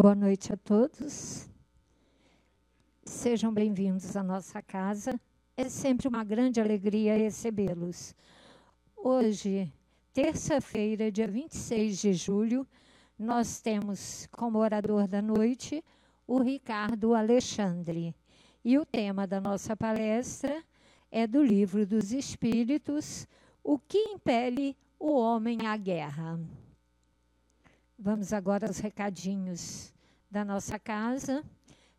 Boa noite a todos. Sejam bem-vindos à nossa casa. É sempre uma grande alegria recebê-los. Hoje, terça-feira, dia 26 de julho, nós temos como orador da noite o Ricardo Alexandre. E o tema da nossa palestra é do Livro dos Espíritos, O que impele o homem à guerra. Vamos agora aos recadinhos da nossa casa.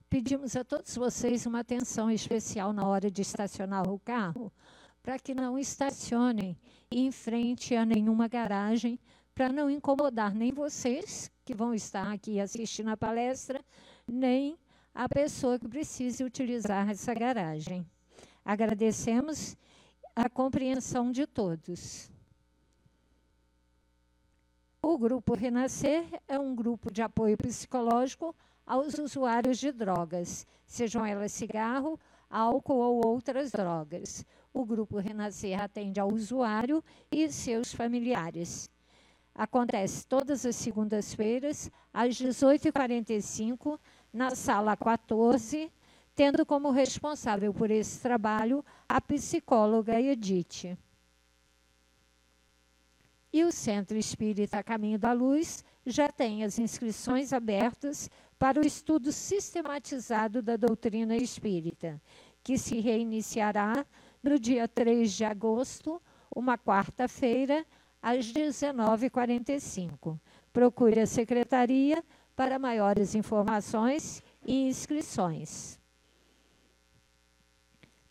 Pedimos a todos vocês uma atenção especial na hora de estacionar o carro, para que não estacionem em frente a nenhuma garagem, para não incomodar nem vocês que vão estar aqui assistindo a palestra, nem a pessoa que precise utilizar essa garagem. Agradecemos a compreensão de todos. O Grupo Renascer é um grupo de apoio psicológico aos usuários de drogas, sejam elas cigarro, álcool ou outras drogas. O Grupo Renascer atende ao usuário e seus familiares. Acontece todas as segundas-feiras, às 18h45, na sala 14, tendo como responsável por esse trabalho a psicóloga Edith. E o Centro Espírita Caminho da Luz já tem as inscrições abertas para o estudo sistematizado da doutrina espírita, que se reiniciará no dia 3 de agosto, uma quarta-feira, às 19h45. Procure a secretaria para maiores informações e inscrições.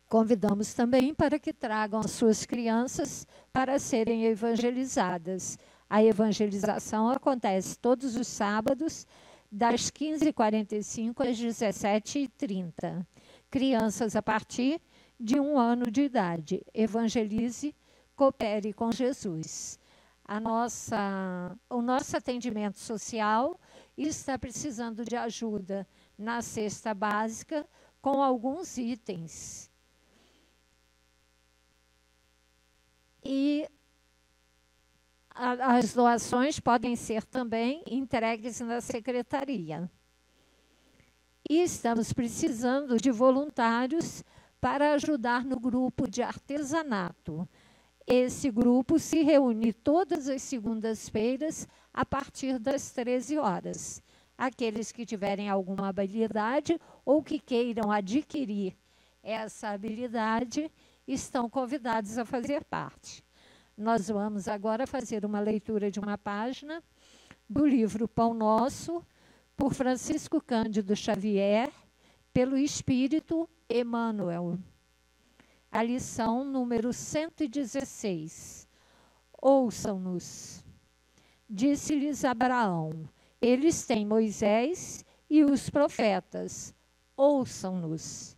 Convidamos também para que tragam as suas crianças para serem evangelizadas. A evangelização acontece todos os sábados, das 15h45 às 17h30. Crianças a partir de um ano de idade. Evangelize, coopere com Jesus. A nossa, o nosso atendimento social está precisando de ajuda na cesta básica com alguns itens e as doações podem ser também entregues na secretaria. E estamos precisando de voluntários para ajudar no grupo de artesanato. Esse grupo se reúne todas as segundas-feiras a partir das 13 horas. Aqueles que tiverem alguma habilidade ou que queiram adquirir essa habilidade estão convidados a fazer parte. Nós vamos agora fazer uma leitura de uma página do livro Pão Nosso, por Francisco Cândido Xavier, pelo Espírito Emmanuel. A lição número 116. Ouçam-nos. Disse-lhes Abraão: Eles têm Moisés e os profetas. Ouçam-nos.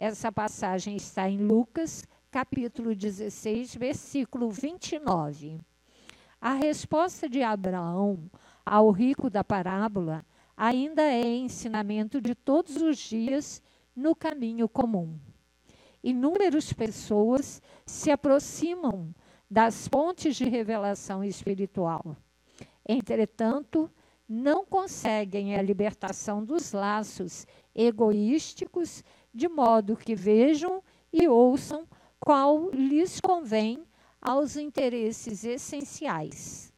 Essa passagem está em Lucas, capítulo 16, versículo 29. A resposta de Abraão ao rico da parábola ainda é ensinamento de todos os dias no caminho comum. Inúmeras pessoas se aproximam das fontes de revelação espiritual. Entretanto, não conseguem a libertação dos laços egoísticos de modo que vejam e ouçam qual lhes convém aos interesses essenciais.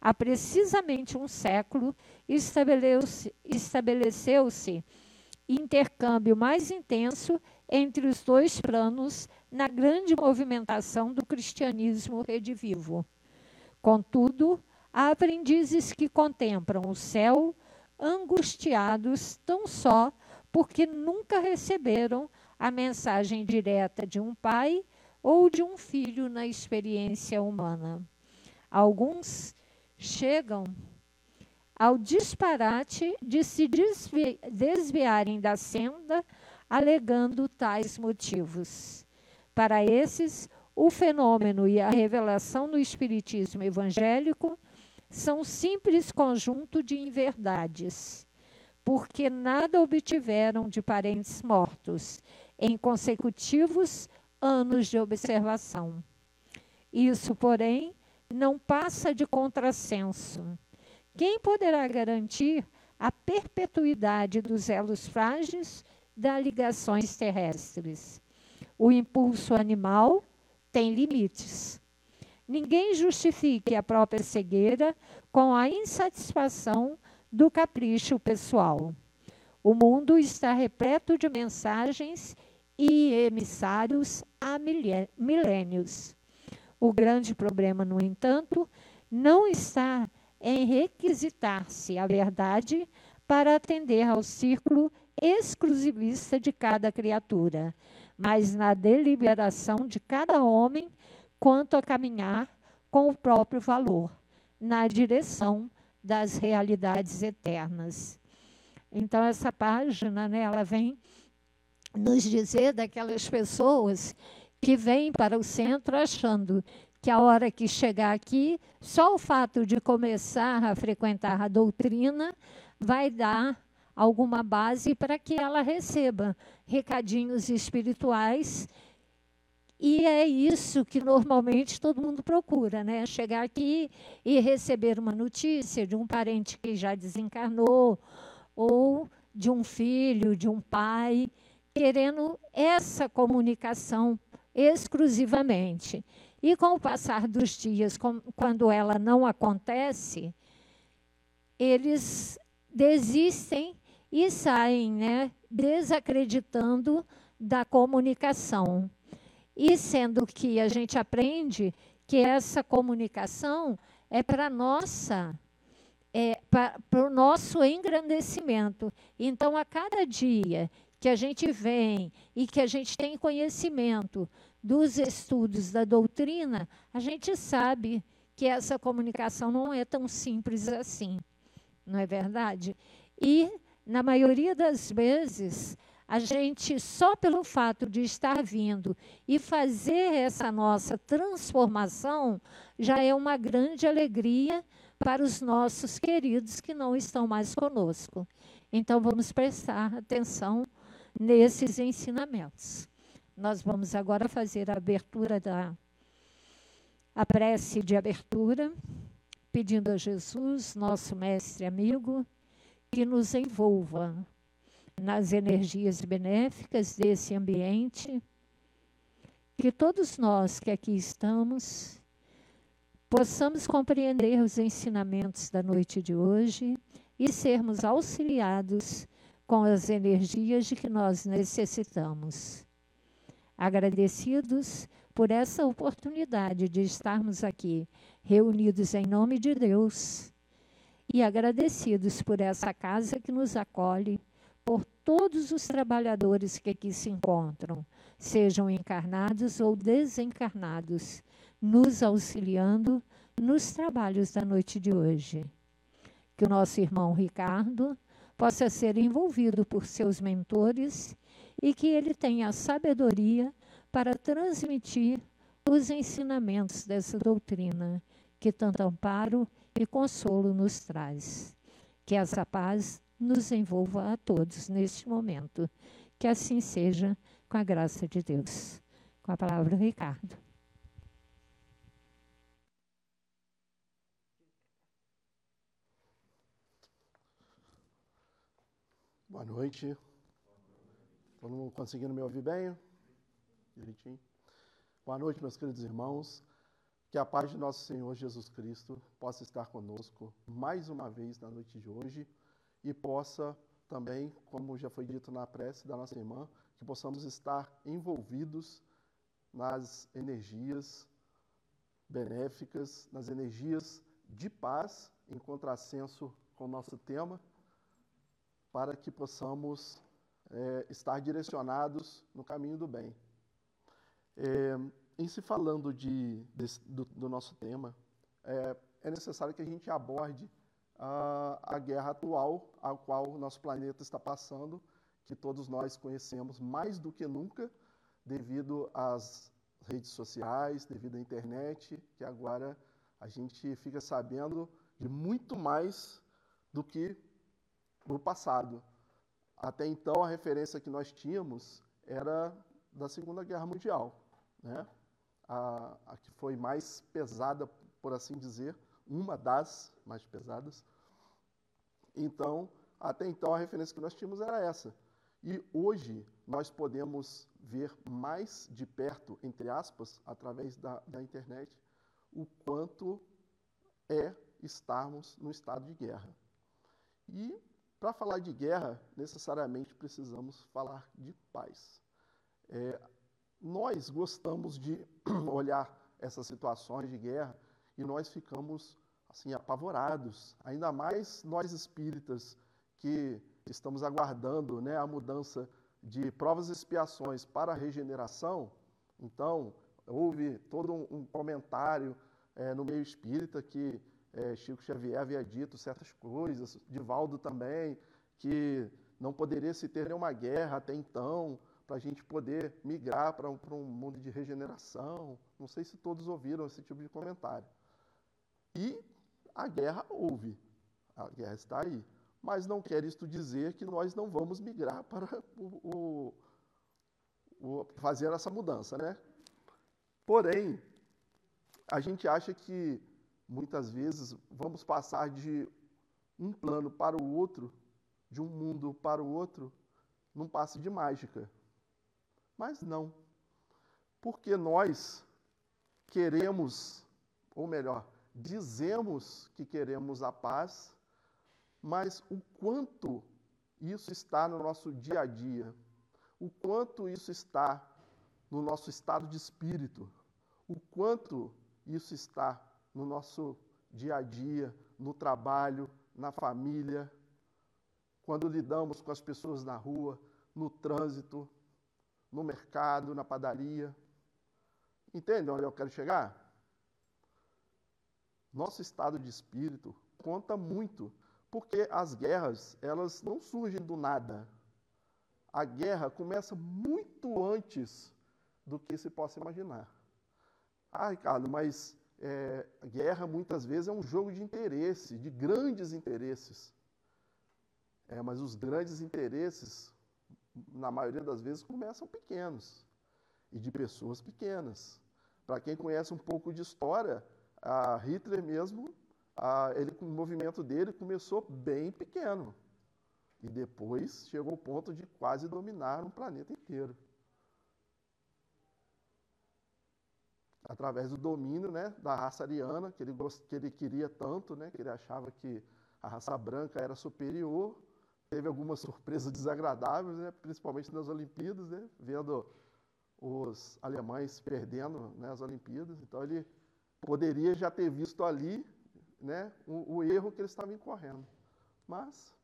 Há precisamente um século estabeleceu-se estabeleceu intercâmbio mais intenso entre os dois planos na grande movimentação do cristianismo redivivo. Contudo, há aprendizes que contemplam o céu angustiados tão só porque nunca receberam a mensagem direta de um pai ou de um filho na experiência humana. Alguns chegam ao disparate de se desvi desviarem da senda, alegando tais motivos. Para esses, o fenômeno e a revelação do Espiritismo evangélico são simples conjunto de inverdades porque nada obtiveram de parentes mortos em consecutivos anos de observação. Isso, porém, não passa de contrassenso. Quem poderá garantir a perpetuidade dos elos frágeis das ligações terrestres. O impulso animal tem limites. Ninguém justifique a própria cegueira com a insatisfação do capricho pessoal. O mundo está repleto de mensagens e emissários há milênios. O grande problema, no entanto, não está em requisitar-se a verdade para atender ao círculo exclusivista de cada criatura, mas na deliberação de cada homem quanto a caminhar com o próprio valor, na direção das realidades eternas. Então, essa página, né, ela vem nos dizer daquelas pessoas que vêm para o centro achando que a hora que chegar aqui, só o fato de começar a frequentar a doutrina vai dar alguma base para que ela receba recadinhos espirituais. E é isso que normalmente todo mundo procura, né? Chegar aqui e receber uma notícia de um parente que já desencarnou, ou de um filho, de um pai, querendo essa comunicação exclusivamente. E com o passar dos dias, com, quando ela não acontece, eles desistem e saem, né, desacreditando da comunicação. E sendo que a gente aprende que essa comunicação é para nossa é, para o nosso engrandecimento. Então, a cada dia que a gente vem e que a gente tem conhecimento dos estudos da doutrina, a gente sabe que essa comunicação não é tão simples assim, não é verdade? E, na maioria das vezes, a gente, só pelo fato de estar vindo e fazer essa nossa transformação, já é uma grande alegria para os nossos queridos que não estão mais conosco. Então, vamos prestar atenção nesses ensinamentos. Nós vamos agora fazer a abertura da a prece de abertura, pedindo a Jesus, nosso mestre amigo, que nos envolva nas energias benéficas desse ambiente, que todos nós que aqui estamos possamos compreender os ensinamentos da noite de hoje e sermos auxiliados com as energias de que nós necessitamos. Agradecidos por essa oportunidade de estarmos aqui reunidos em nome de Deus e agradecidos por essa casa que nos acolhe, por todos os trabalhadores que aqui se encontram, sejam encarnados ou desencarnados, nos auxiliando nos trabalhos da noite de hoje. Que o nosso irmão Ricardo possa ser envolvido por seus mentores e que ele tenha a sabedoria para transmitir os ensinamentos dessa doutrina, que tanto amparo e consolo nos traz. Que essa paz nos envolva a todos neste momento. Que assim seja, com a graça de Deus. Com a palavra, Ricardo. Boa noite. Todo mundo conseguindo me ouvir bem? Direitinho. Boa noite, meus queridos irmãos. Que a paz de nosso Senhor Jesus Cristo possa estar conosco mais uma vez na noite de hoje e possa também, como já foi dito na prece da nossa irmã, que possamos estar envolvidos nas energias benéficas, nas energias de paz, em contrassenso com o nosso tema, para que possamos é, estar direcionados no caminho do bem. É, em se falando de, do, do, nosso tema, é, é, necessário que a gente aborde a, a guerra atual a qual o nosso planeta está passando, que todos nós conhecemos mais do que nunca, devido às redes sociais, devido à internet, que agora a gente fica sabendo de muito mais do que no passado. Até então, a referência que nós tínhamos era da Segunda Guerra Mundial, né? a, a que foi mais pesada, por assim dizer, uma das mais pesadas. Então, até então a referência que nós tínhamos era essa. E hoje nós podemos ver mais de perto, entre aspas, através da, da internet, o quanto é estarmos no estado de guerra. E para falar de guerra, necessariamente precisamos falar de paz. É, nós gostamos de olhar essas situações de guerra e nós ficamos assim apavorados, ainda mais nós espíritas que estamos aguardando né, a mudança de provas e expiações para a regeneração. Então, houve todo um, comentário é, no meio espírita que é, Chico Xavier havia dito certas coisas, Divaldo também, que não poderia se ter nenhuma guerra até então, para a gente poder migrar para um, um mundo de regeneração. Não sei se todos ouviram esse tipo de comentário. E a guerra houve, a guerra está aí. Mas não quer isto dizer que nós não vamos migrar para o, o, o fazer essa mudança, né? Porém, a gente acha que muitas vezes vamos passar de um plano para o outro, de um mundo para o outro, num passe de mágica. Mas não. Porque nós queremos, ou melhor, dizemos que queremos a paz, mas o quanto isso está no nosso dia a dia, o quanto isso está no nosso estado de espírito, o quanto isso está no nosso dia a dia, no trabalho, na família, quando lidamos com as pessoas na rua, no trânsito, no mercado, na padaria. Entende onde eu quero chegar? Nosso estado de espírito conta muito, porque as guerras, elas não surgem do nada. A guerra começa muito antes do que se possa imaginar. Ah, Ricardo, mas é, guerra muitas vezes é um jogo de interesse, de grandes interesses. É, mas os grandes interesses, na maioria das vezes, começam pequenos e de pessoas pequenas. Para quem conhece um pouco de história, a Hitler mesmo, a, ele, o movimento dele começou bem pequeno e depois chegou ao ponto de quase dominar um planeta inteiro. através do domínio né, da raça ariana, que ele, que ele queria tanto, né, que ele achava que a raça branca era superior. Teve algumas surpresas desagradáveis, né, principalmente nas Olimpíadas, né, vendo os alemães perdendo né, as Olimpíadas. Então, ele poderia já ter visto ali né, o, o erro que ele estava incorrendo. Mas,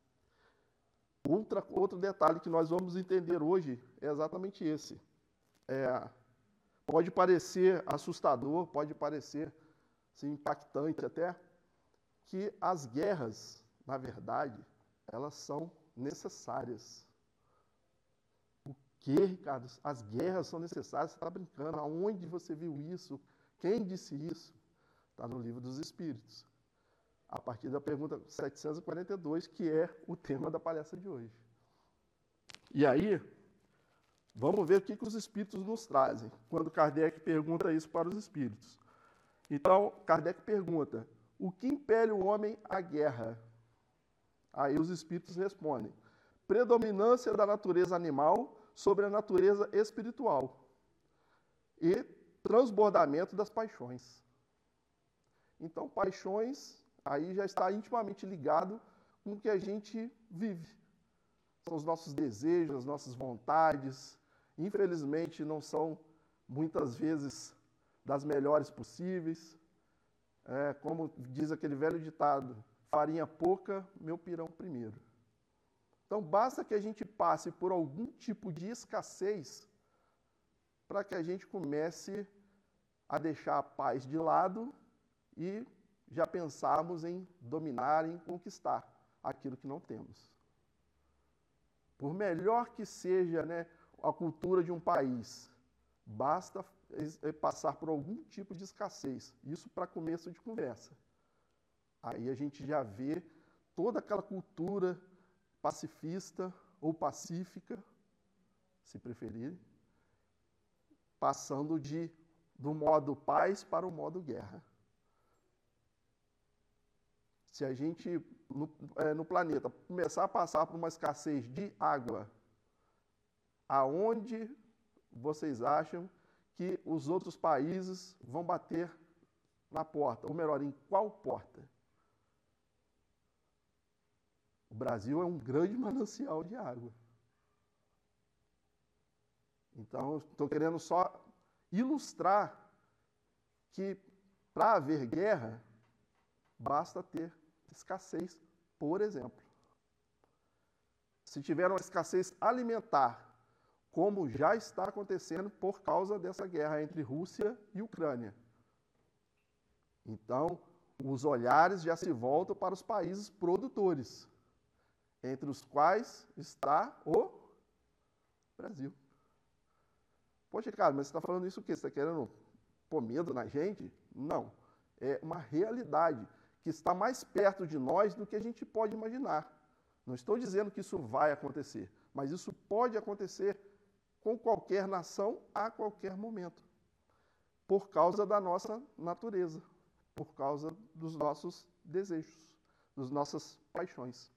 outra, outro detalhe que nós vamos entender hoje é exatamente esse. É, Pode parecer assustador, pode parecer assim, impactante até, que as guerras, na verdade, elas são necessárias. O que, Ricardo? As guerras são necessárias? Você está brincando? Aonde você viu isso? Quem disse isso? Está no livro dos Espíritos. A partir da pergunta 742, que é o tema da palestra de hoje. E aí, Vamos ver o que, que os espíritos nos trazem, quando Kardec pergunta isso para os espíritos. Então, Kardec pergunta: o que impele o homem à guerra? Aí os espíritos respondem: predominância da natureza animal sobre a natureza espiritual e transbordamento das paixões. Então, paixões aí já está intimamente ligado com o que a gente vive. São os nossos desejos, as nossas vontades, infelizmente não são muitas vezes das melhores possíveis. É, como diz aquele velho ditado, farinha pouca, meu pirão primeiro. Então basta que a gente passe por algum tipo de escassez para que a gente comece a deixar a paz de lado e já pensarmos em dominar, em conquistar aquilo que não temos. Por melhor que seja né, a cultura de um país. Basta passar por algum tipo de escassez. Isso para começo de conversa. Aí a gente já vê toda aquela cultura pacifista ou pacífica, se preferir, passando de do modo paz para o modo guerra. Se a gente no, é, no planeta começar a passar por uma escassez de água, aonde vocês acham que os outros países vão bater na porta? Ou melhor, em qual porta? O Brasil é um grande manancial de água. Então, estou querendo só ilustrar que para haver guerra, basta ter escassez, por exemplo. Se tiver uma escassez alimentar, como já está acontecendo por causa dessa guerra entre Rússia e Ucrânia. Então, os olhares já se voltam para os países produtores, entre os quais está o Brasil. Poxa, cara, mas você está falando isso o quê? Você está querendo pôr medo na gente? Não. É uma realidade que está mais perto de nós do que a gente pode imaginar. Não estou dizendo que isso vai acontecer, mas isso pode acontecer com qualquer nação a qualquer momento, por causa da nossa natureza, por causa dos nossos desejos, das nossas paixões.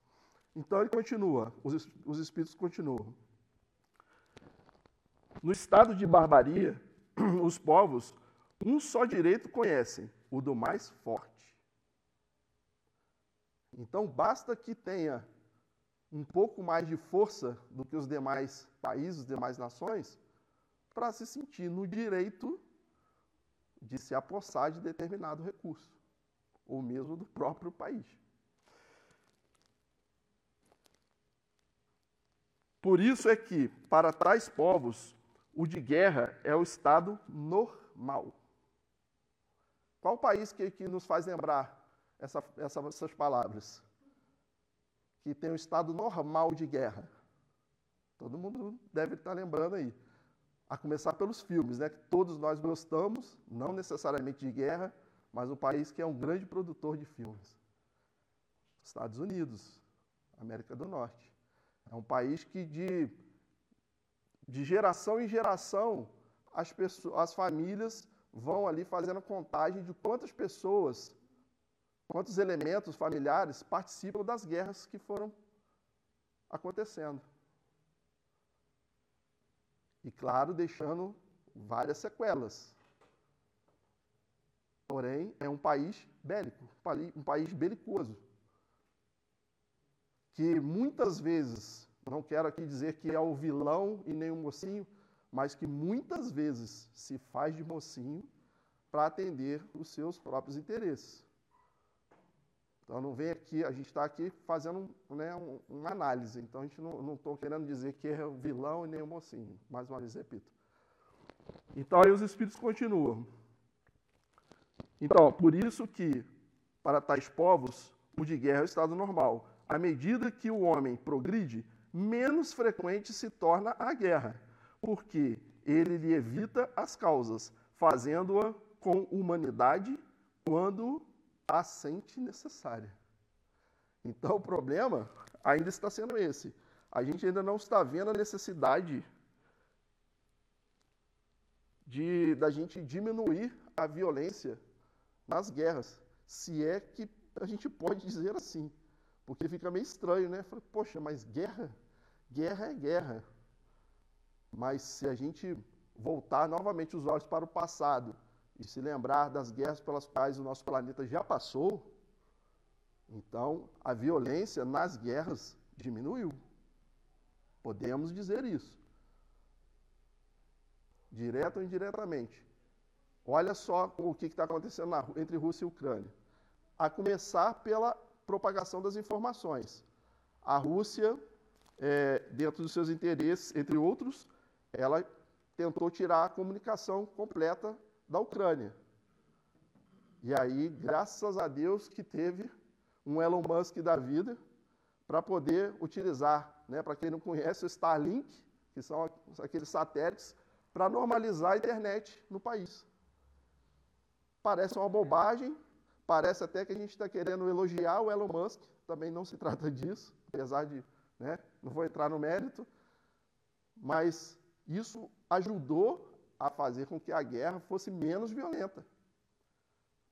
Então ele continua, os, os espíritos continuam. No estado de barbaria, os povos um só direito conhecem, o do mais forte. Então basta que tenha um pouco mais de força do que os demais países, demais nações, para se sentir no direito de se apossar de determinado recurso, ou mesmo do próprio país. Por isso é que, para tais povos, o de guerra é o estado normal. Qual o país que, que nos faz lembrar essa, essa, essas palavras? Que tem um estado normal de guerra. Todo mundo deve estar lembrando aí. A começar pelos filmes, né? Que todos nós gostamos, não necessariamente de guerra, mas um país que é um grande produtor de filmes. Estados Unidos, América do Norte. É um país que de, de geração em geração as, pessoas, as famílias vão ali fazendo contagem de quantas pessoas, quantos elementos familiares participam das guerras que foram acontecendo. E claro, deixando várias sequelas. Porém, é um país bélico, um país belicoso. Que muitas vezes, não quero aqui dizer que é o vilão e nem o mocinho, mas que muitas vezes se faz de mocinho para atender os seus próprios interesses. Então não vem aqui, a gente está aqui fazendo né, um, uma análise, então a gente não estou querendo dizer que é o vilão e nem o mocinho. Mais uma vez repito. Então aí os espíritos continuam. Então, por isso que, para tais povos, o de guerra é o estado normal. À medida que o homem progride, menos frequente se torna a guerra porque ele lhe evita as causas, fazendo-a com humanidade quando a sente necessária. Então o problema ainda está sendo esse. A gente ainda não está vendo a necessidade de da gente diminuir a violência nas guerras, se é que a gente pode dizer assim, porque fica meio estranho, né? Poxa, mas guerra, guerra é guerra. Mas se a gente voltar novamente os olhos para o passado e se lembrar das guerras pelas quais o nosso planeta já passou, então a violência nas guerras diminuiu. Podemos dizer isso. Direto ou indiretamente. Olha só o que está acontecendo entre Rússia e Ucrânia. A começar pela propagação das informações. A Rússia, é, dentro dos seus interesses, entre outros, ela tentou tirar a comunicação completa da Ucrânia. E aí, graças a Deus que teve um Elon Musk da vida para poder utilizar, né, para quem não conhece, o Starlink, que são aqueles satélites, para normalizar a internet no país. Parece uma bobagem, parece até que a gente está querendo elogiar o Elon Musk, também não se trata disso, apesar de, né, não vou entrar no mérito, mas isso ajudou a fazer com que a guerra fosse menos violenta,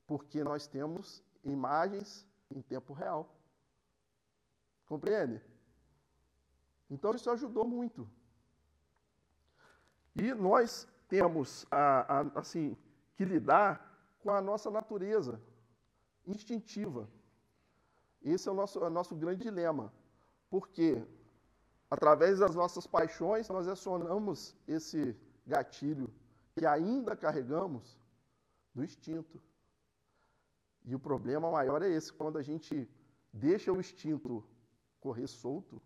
porque nós temos imagens em tempo real. Compreende? Então isso ajudou muito. E nós temos a, a, assim que lidar com a nossa natureza instintiva. Esse é o nosso, é o nosso grande dilema. Porque através das nossas paixões nós acionamos esse gatilho que ainda carregamos do instinto. E o problema maior é esse, quando a gente deixa o instinto correr solto,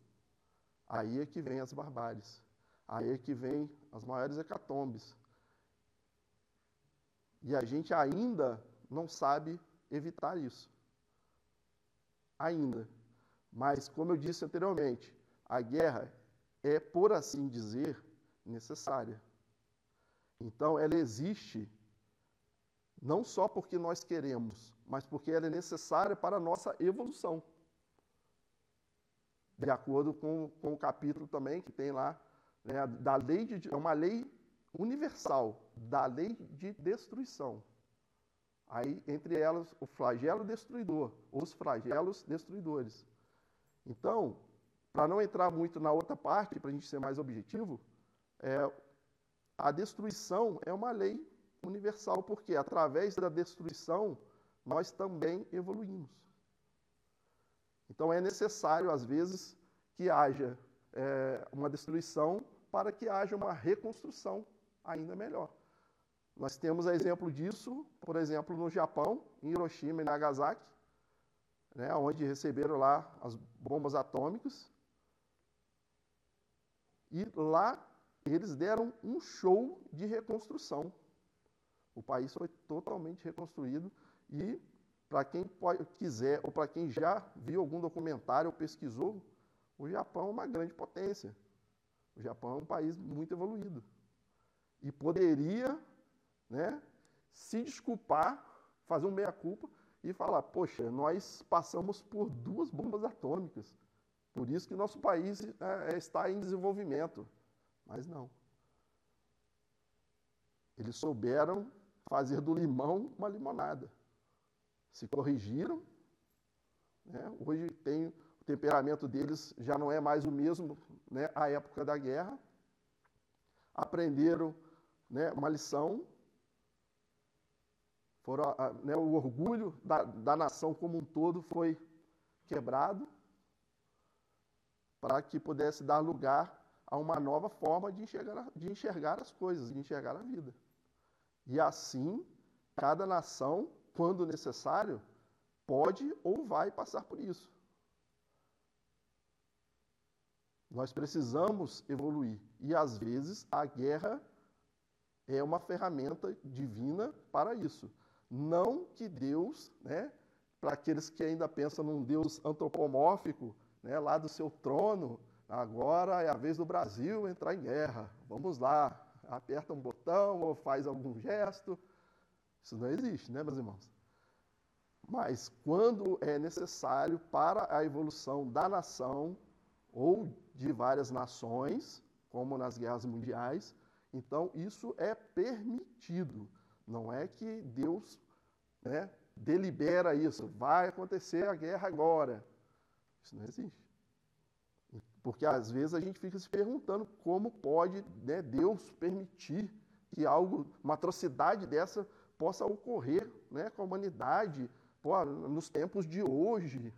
aí é que vem as barbáries, aí é que vem as maiores hecatombes. E a gente ainda não sabe evitar isso. Ainda. Mas, como eu disse anteriormente, a guerra é, por assim dizer, necessária. Então, ela existe não só porque nós queremos, mas porque ela é necessária para a nossa evolução. De acordo com, com o capítulo também que tem lá, né, da lei de, é uma lei universal, da lei de destruição. Aí, entre elas, o flagelo destruidor, os flagelos destruidores. Então, para não entrar muito na outra parte, para a gente ser mais objetivo, é, a destruição é uma lei universal, porque através da destruição nós também evoluímos. Então é necessário, às vezes, que haja é, uma destruição para que haja uma reconstrução ainda melhor. Nós temos exemplo disso, por exemplo, no Japão, em Hiroshima e Nagasaki, né, onde receberam lá as bombas atômicas. E lá eles deram um show de reconstrução. O país foi totalmente reconstruído e, para quem quiser ou para quem já viu algum documentário ou pesquisou, o Japão é uma grande potência. O Japão é um país muito evoluído. E poderia né, se desculpar, fazer um meia-culpa e falar: poxa, nós passamos por duas bombas atômicas. Por isso que nosso país é, está em desenvolvimento. Mas não. Eles souberam fazer do limão uma limonada. Se corrigiram. Né? Hoje tem o temperamento deles já não é mais o mesmo né, à época da guerra. Aprenderam né, uma lição. Foram, né, o orgulho da, da nação como um todo foi quebrado para que pudesse dar lugar a uma nova forma de enxergar, de enxergar as coisas, de enxergar a vida. E assim, cada nação, quando necessário, pode ou vai passar por isso. Nós precisamos evoluir. E às vezes a guerra é uma ferramenta divina para isso. Não que Deus, né, para aqueles que ainda pensam num Deus antropomórfico, né, lá do seu trono, agora é a vez do Brasil entrar em guerra. Vamos lá, aperta um botão ou faz algum gesto. Isso não existe, né, meus irmãos? Mas quando é necessário para a evolução da nação ou de várias nações, como nas guerras mundiais, então isso é permitido. Não é que Deus né, delibera isso, vai acontecer a guerra agora. Isso não existe. Porque às vezes a gente fica se perguntando como pode né, Deus permitir que algo, uma atrocidade dessa possa ocorrer né, com a humanidade pô, nos tempos de hoje.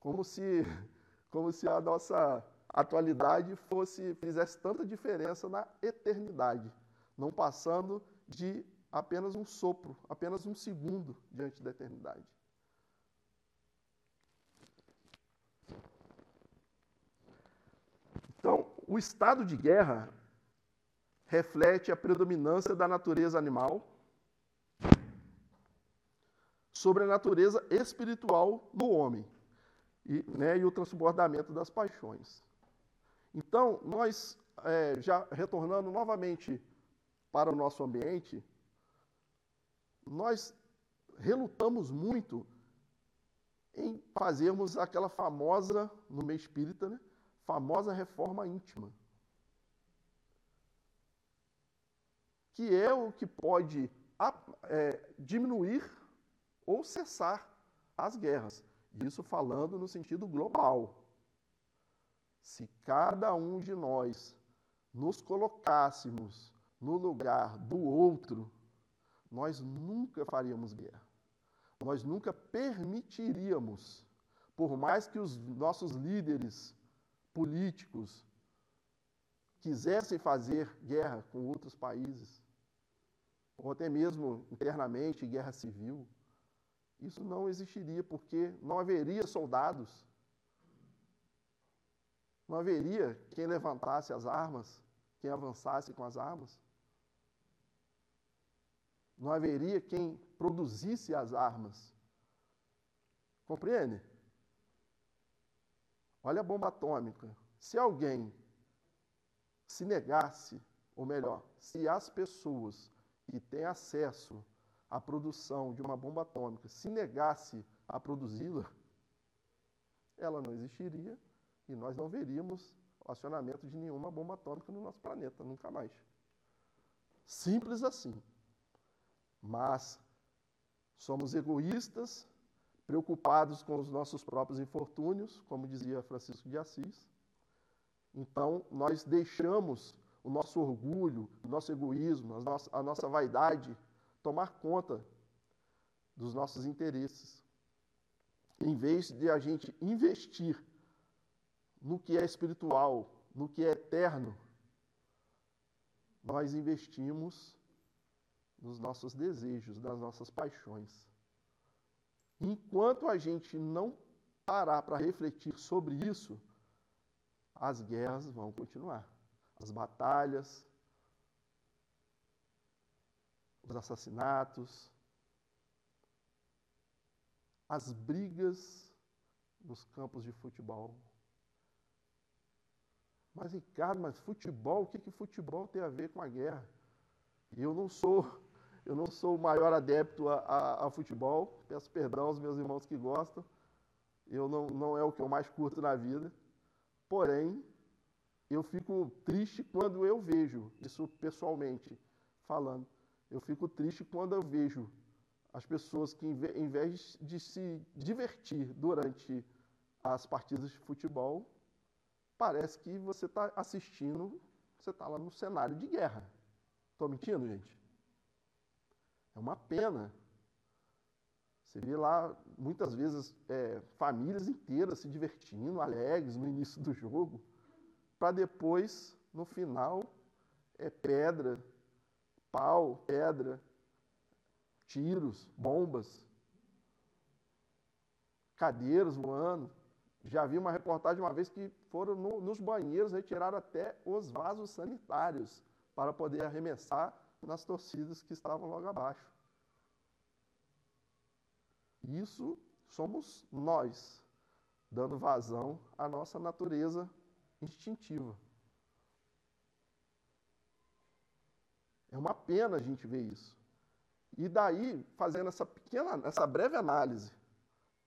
Como se, como se a nossa atualidade fosse fizesse tanta diferença na eternidade, não passando de apenas um sopro, apenas um segundo diante da eternidade. Então, o estado de guerra reflete a predominância da natureza animal sobre a natureza espiritual do homem e, né, e o transbordamento das paixões. Então, nós, é, já retornando novamente para o nosso ambiente, nós relutamos muito em fazermos aquela famosa, no meio espírita, né, famosa reforma íntima. Que é o que pode é, diminuir ou cessar as guerras. Isso falando no sentido global. Se cada um de nós nos colocássemos no lugar do outro, nós nunca faríamos guerra. Nós nunca permitiríamos, por mais que os nossos líderes políticos quisessem fazer guerra com outros países, ou até mesmo internamente guerra civil, isso não existiria, porque não haveria soldados, não haveria quem levantasse as armas, quem avançasse com as armas. Não haveria quem produzisse as armas. Compreende? Olha a bomba atômica. Se alguém se negasse, ou melhor, se as pessoas que têm acesso à produção de uma bomba atômica se negasse a produzi-la, ela não existiria e nós não veríamos o acionamento de nenhuma bomba atômica no nosso planeta, nunca mais. Simples assim. Mas somos egoístas, preocupados com os nossos próprios infortúnios, como dizia Francisco de Assis. Então, nós deixamos o nosso orgulho, o nosso egoísmo, a nossa, a nossa vaidade tomar conta dos nossos interesses. Em vez de a gente investir no que é espiritual, no que é eterno, nós investimos nos nossos desejos, nas nossas paixões. Enquanto a gente não parar para refletir sobre isso, as guerras vão continuar. As batalhas, os assassinatos, as brigas nos campos de futebol. Mas, Ricardo, mas futebol, o que, que futebol tem a ver com a guerra? Eu não sou, eu não sou o maior adepto a, a, a futebol, peço perdão aos meus irmãos que gostam, eu não, não é o que eu mais curto na vida. Porém, eu fico triste quando eu vejo, isso pessoalmente falando, eu fico triste quando eu vejo as pessoas que, em vez de se divertir durante as partidas de futebol, parece que você está assistindo, você está lá no cenário de guerra. Estou mentindo, gente? É uma pena. Você vê lá, muitas vezes, é, famílias inteiras se divertindo, alegres no início do jogo, para depois, no final, é pedra, pau, pedra, tiros, bombas, cadeiras voando. Já vi uma reportagem uma vez que foram no, nos banheiros retirar até os vasos sanitários para poder arremessar nas torcidas que estavam logo abaixo. Isso somos nós, dando vazão à nossa natureza instintiva. É uma pena a gente ver isso. E daí, fazendo essa pequena, essa breve análise,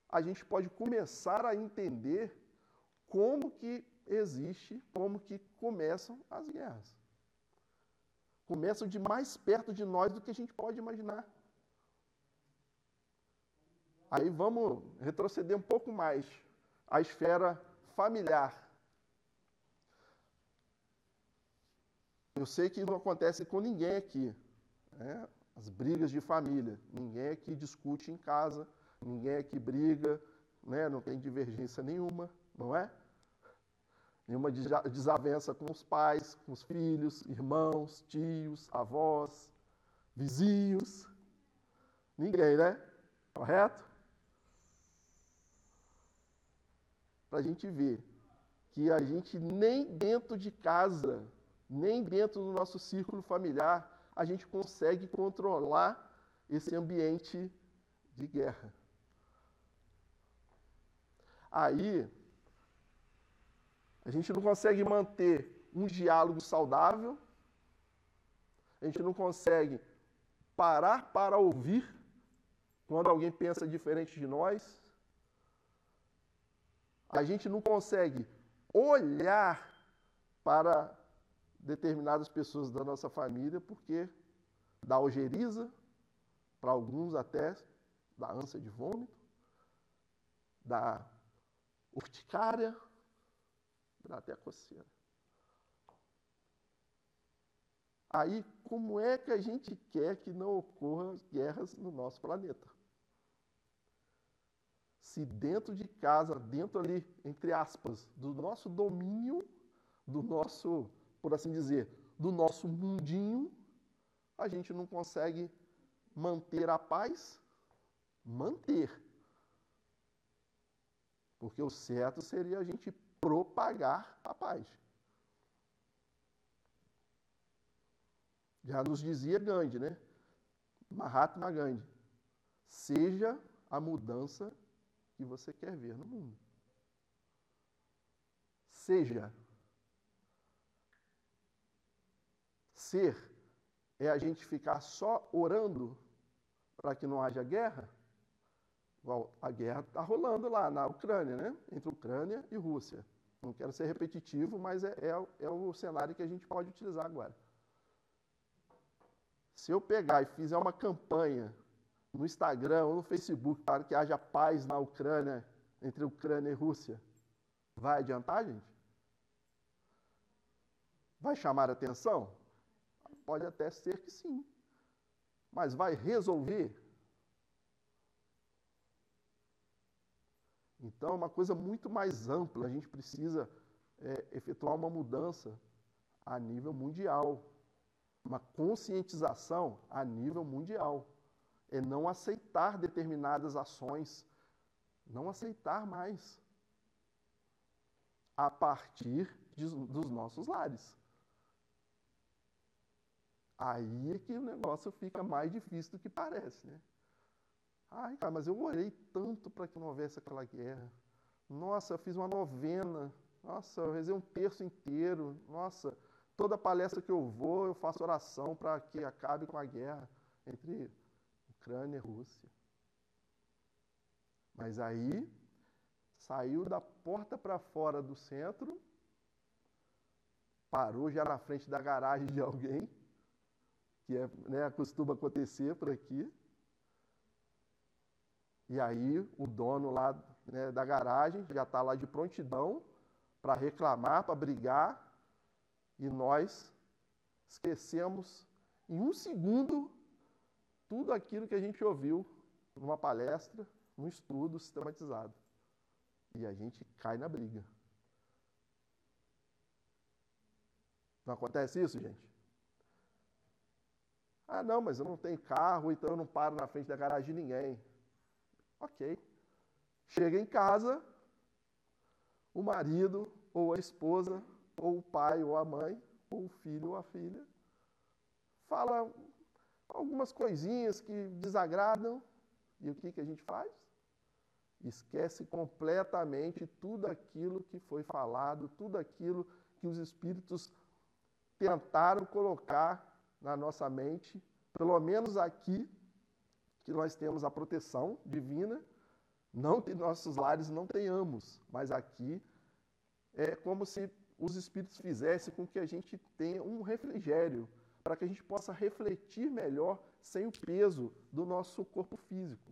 a gente pode começar a entender como que existe, como que começam as guerras. Começam de mais perto de nós do que a gente pode imaginar. Aí vamos retroceder um pouco mais à esfera familiar. Eu sei que não acontece com ninguém aqui. Né? As brigas de família. Ninguém aqui discute em casa, ninguém aqui briga, né? não tem divergência nenhuma, não é? Nenhuma desavença com os pais, com os filhos, irmãos, tios, avós, vizinhos. Ninguém, né? Correto? para a gente ver que a gente nem dentro de casa, nem dentro do nosso círculo familiar, a gente consegue controlar esse ambiente de guerra. Aí, a gente não consegue manter um diálogo saudável, a gente não consegue parar para ouvir quando alguém pensa diferente de nós, a gente não consegue olhar para determinadas pessoas da nossa família porque dá ojeriza, para alguns até dá ânsia de vômito, dá urticária, dá até coceira. Aí, como é que a gente quer que não ocorram guerras no nosso planeta? Se dentro de casa, dentro ali, entre aspas, do nosso domínio, do nosso, por assim dizer, do nosso mundinho, a gente não consegue manter a paz? Manter. Porque o certo seria a gente propagar a paz. Já nos dizia Gandhi, né? Mahatma Gandhi. Seja a mudança que você quer ver no mundo. Seja. Ser é a gente ficar só orando para que não haja guerra? Igual a guerra está rolando lá na Ucrânia, né? Entre Ucrânia e Rússia. Não quero ser repetitivo, mas é, é, é o cenário que a gente pode utilizar agora. Se eu pegar e fizer uma campanha no Instagram ou no Facebook para que haja paz na Ucrânia, entre Ucrânia e Rússia, vai adiantar, gente? Vai chamar atenção? Pode até ser que sim. Mas vai resolver? Então, é uma coisa muito mais ampla. A gente precisa é, efetuar uma mudança a nível mundial uma conscientização a nível mundial. É não aceitar determinadas ações, não aceitar mais a partir de, dos nossos lares. Aí é que o negócio fica mais difícil do que parece, né? Ai, cara, mas eu orei tanto para que não houvesse aquela guerra. Nossa, eu fiz uma novena. Nossa, eu rezei um terço inteiro. Nossa, Toda palestra que eu vou, eu faço oração para que acabe com a guerra entre Ucrânia e Rússia. Mas aí, saiu da porta para fora do centro, parou já na frente da garagem de alguém, que é, né, costuma acontecer por aqui. E aí o dono lá né, da garagem já está lá de prontidão para reclamar, para brigar, e nós esquecemos em um segundo tudo aquilo que a gente ouviu numa palestra, num estudo sistematizado. E a gente cai na briga. Não acontece isso, gente? Ah, não, mas eu não tenho carro, então eu não paro na frente da garagem de ninguém. Ok. Chega em casa, o marido ou a esposa ou o pai ou a mãe, ou o filho ou a filha, fala algumas coisinhas que desagradam, e o que, que a gente faz? Esquece completamente tudo aquilo que foi falado, tudo aquilo que os espíritos tentaram colocar na nossa mente, pelo menos aqui, que nós temos a proteção divina, não que nossos lares não tenhamos, mas aqui é como se os Espíritos fizessem com que a gente tenha um refrigério, para que a gente possa refletir melhor sem o peso do nosso corpo físico.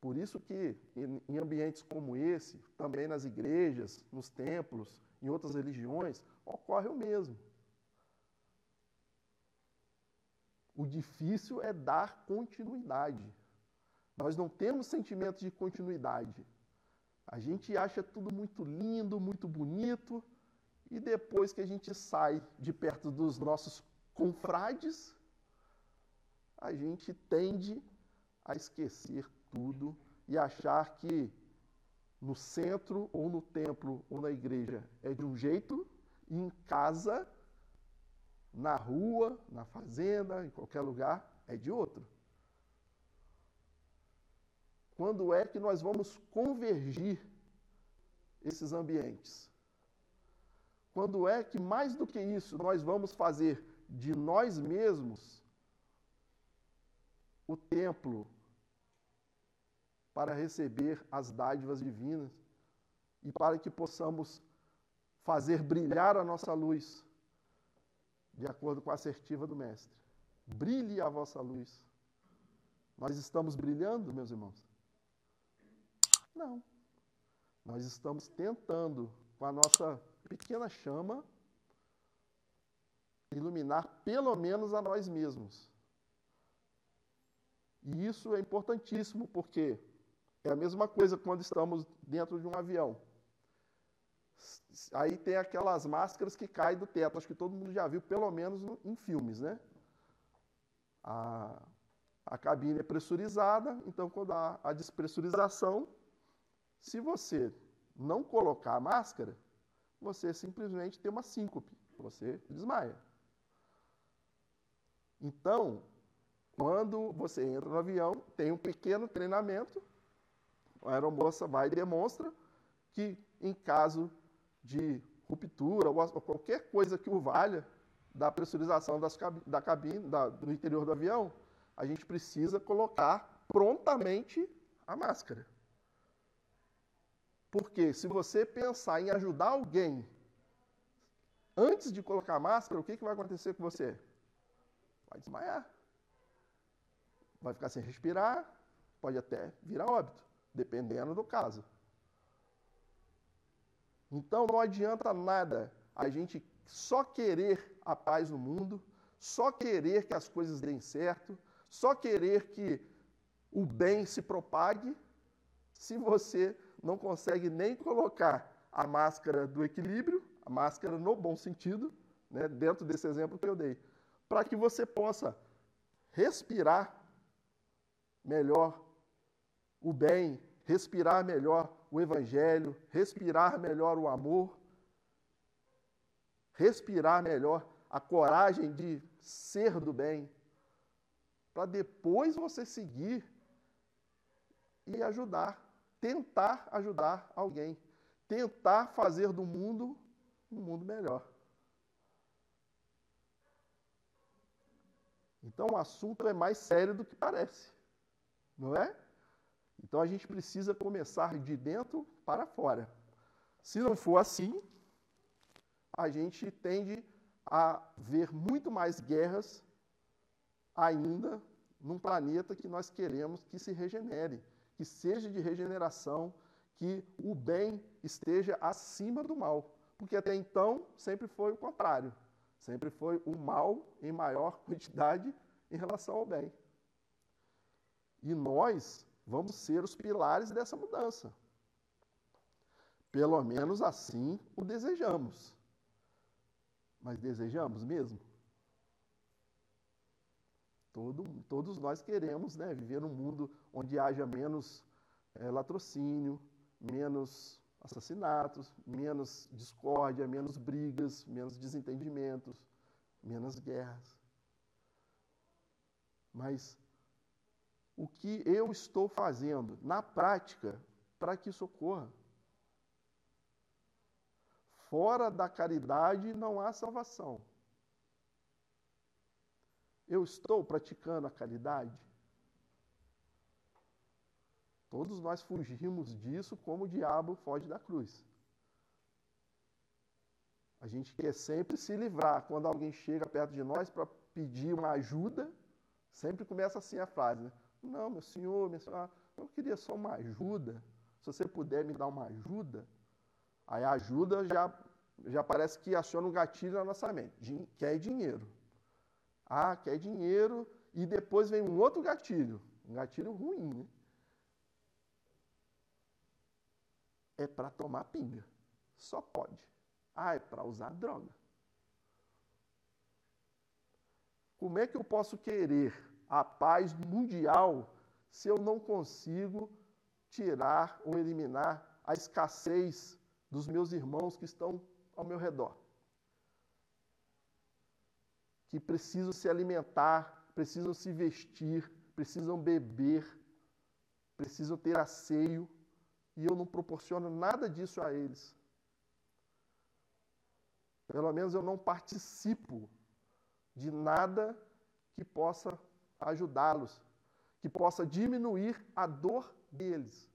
Por isso que em ambientes como esse, também nas igrejas, nos templos, em outras religiões, ocorre o mesmo. O difícil é dar continuidade. Nós não temos sentimento de continuidade. A gente acha tudo muito lindo, muito bonito, e depois que a gente sai de perto dos nossos confrades, a gente tende a esquecer tudo e achar que no centro ou no templo ou na igreja é de um jeito e em casa, na rua, na fazenda, em qualquer lugar é de outro. Quando é que nós vamos convergir esses ambientes? Quando é que, mais do que isso, nós vamos fazer de nós mesmos o templo para receber as dádivas divinas e para que possamos fazer brilhar a nossa luz de acordo com a assertiva do Mestre. Brilhe a vossa luz. Nós estamos brilhando, meus irmãos? Não. Nós estamos tentando, com a nossa pequena chama, iluminar pelo menos a nós mesmos. E isso é importantíssimo, porque é a mesma coisa quando estamos dentro de um avião. Aí tem aquelas máscaras que caem do teto, acho que todo mundo já viu, pelo menos em filmes, né? A, a cabine é pressurizada, então quando há a despressurização, se você não colocar a máscara, você simplesmente tem uma síncope, você desmaia. Então, quando você entra no avião, tem um pequeno treinamento, a aeromoça vai e demonstra que em caso de ruptura ou qualquer coisa que o valha da pressurização das, da cabine, da, do interior do avião, a gente precisa colocar prontamente a máscara. Porque se você pensar em ajudar alguém antes de colocar a máscara, o que, que vai acontecer com você? Vai desmaiar. Vai ficar sem respirar, pode até virar óbito, dependendo do caso. Então não adianta nada a gente só querer a paz no mundo, só querer que as coisas deem certo, só querer que o bem se propague, se você não consegue nem colocar a máscara do equilíbrio, a máscara no bom sentido, né, dentro desse exemplo que eu dei, para que você possa respirar melhor o bem, respirar melhor o evangelho, respirar melhor o amor, respirar melhor a coragem de ser do bem, para depois você seguir e ajudar tentar ajudar alguém, tentar fazer do mundo um mundo melhor. Então o assunto é mais sério do que parece, não é? Então a gente precisa começar de dentro para fora. Se não for assim, a gente tende a ver muito mais guerras ainda num planeta que nós queremos que se regenere que seja de regeneração, que o bem esteja acima do mal. Porque até então sempre foi o contrário. Sempre foi o mal em maior quantidade em relação ao bem. E nós vamos ser os pilares dessa mudança. Pelo menos assim o desejamos. Mas desejamos mesmo? Todo, todos nós queremos né, viver num mundo onde haja menos é, latrocínio, menos assassinatos, menos discórdia, menos brigas, menos desentendimentos, menos guerras. Mas o que eu estou fazendo na prática para que isso ocorra? Fora da caridade não há salvação. Eu estou praticando a caridade? Todos nós fugimos disso como o diabo foge da cruz. A gente quer sempre se livrar. Quando alguém chega perto de nós para pedir uma ajuda, sempre começa assim a frase, né? Não, meu senhor, minha senhora, eu queria só uma ajuda. Se você puder me dar uma ajuda, aí a ajuda já, já parece que aciona um gatilho na nossa mente. Quer dinheiro. Ah, quer dinheiro. E depois vem um outro gatilho. Um gatilho ruim, né? É para tomar pinga. Só pode. Ah, é para usar droga. Como é que eu posso querer a paz mundial se eu não consigo tirar ou eliminar a escassez dos meus irmãos que estão ao meu redor? que precisam se alimentar, precisam se vestir, precisam beber, precisam ter asseio, e eu não proporciono nada disso a eles. Pelo menos eu não participo de nada que possa ajudá-los, que possa diminuir a dor deles.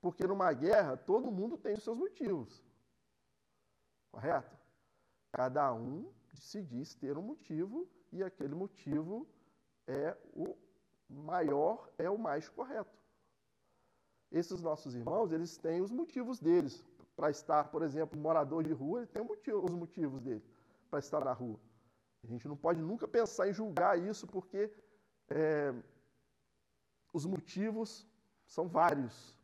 Porque numa guerra, todo mundo tem os seus motivos. Correto? Cada um se diz ter um motivo e aquele motivo é o maior, é o mais correto. esses nossos irmãos, eles têm os motivos deles para estar, por exemplo, morador de rua, ele tem motivo, os motivos dele para estar na rua. A gente não pode nunca pensar em julgar isso, porque é, os motivos são vários.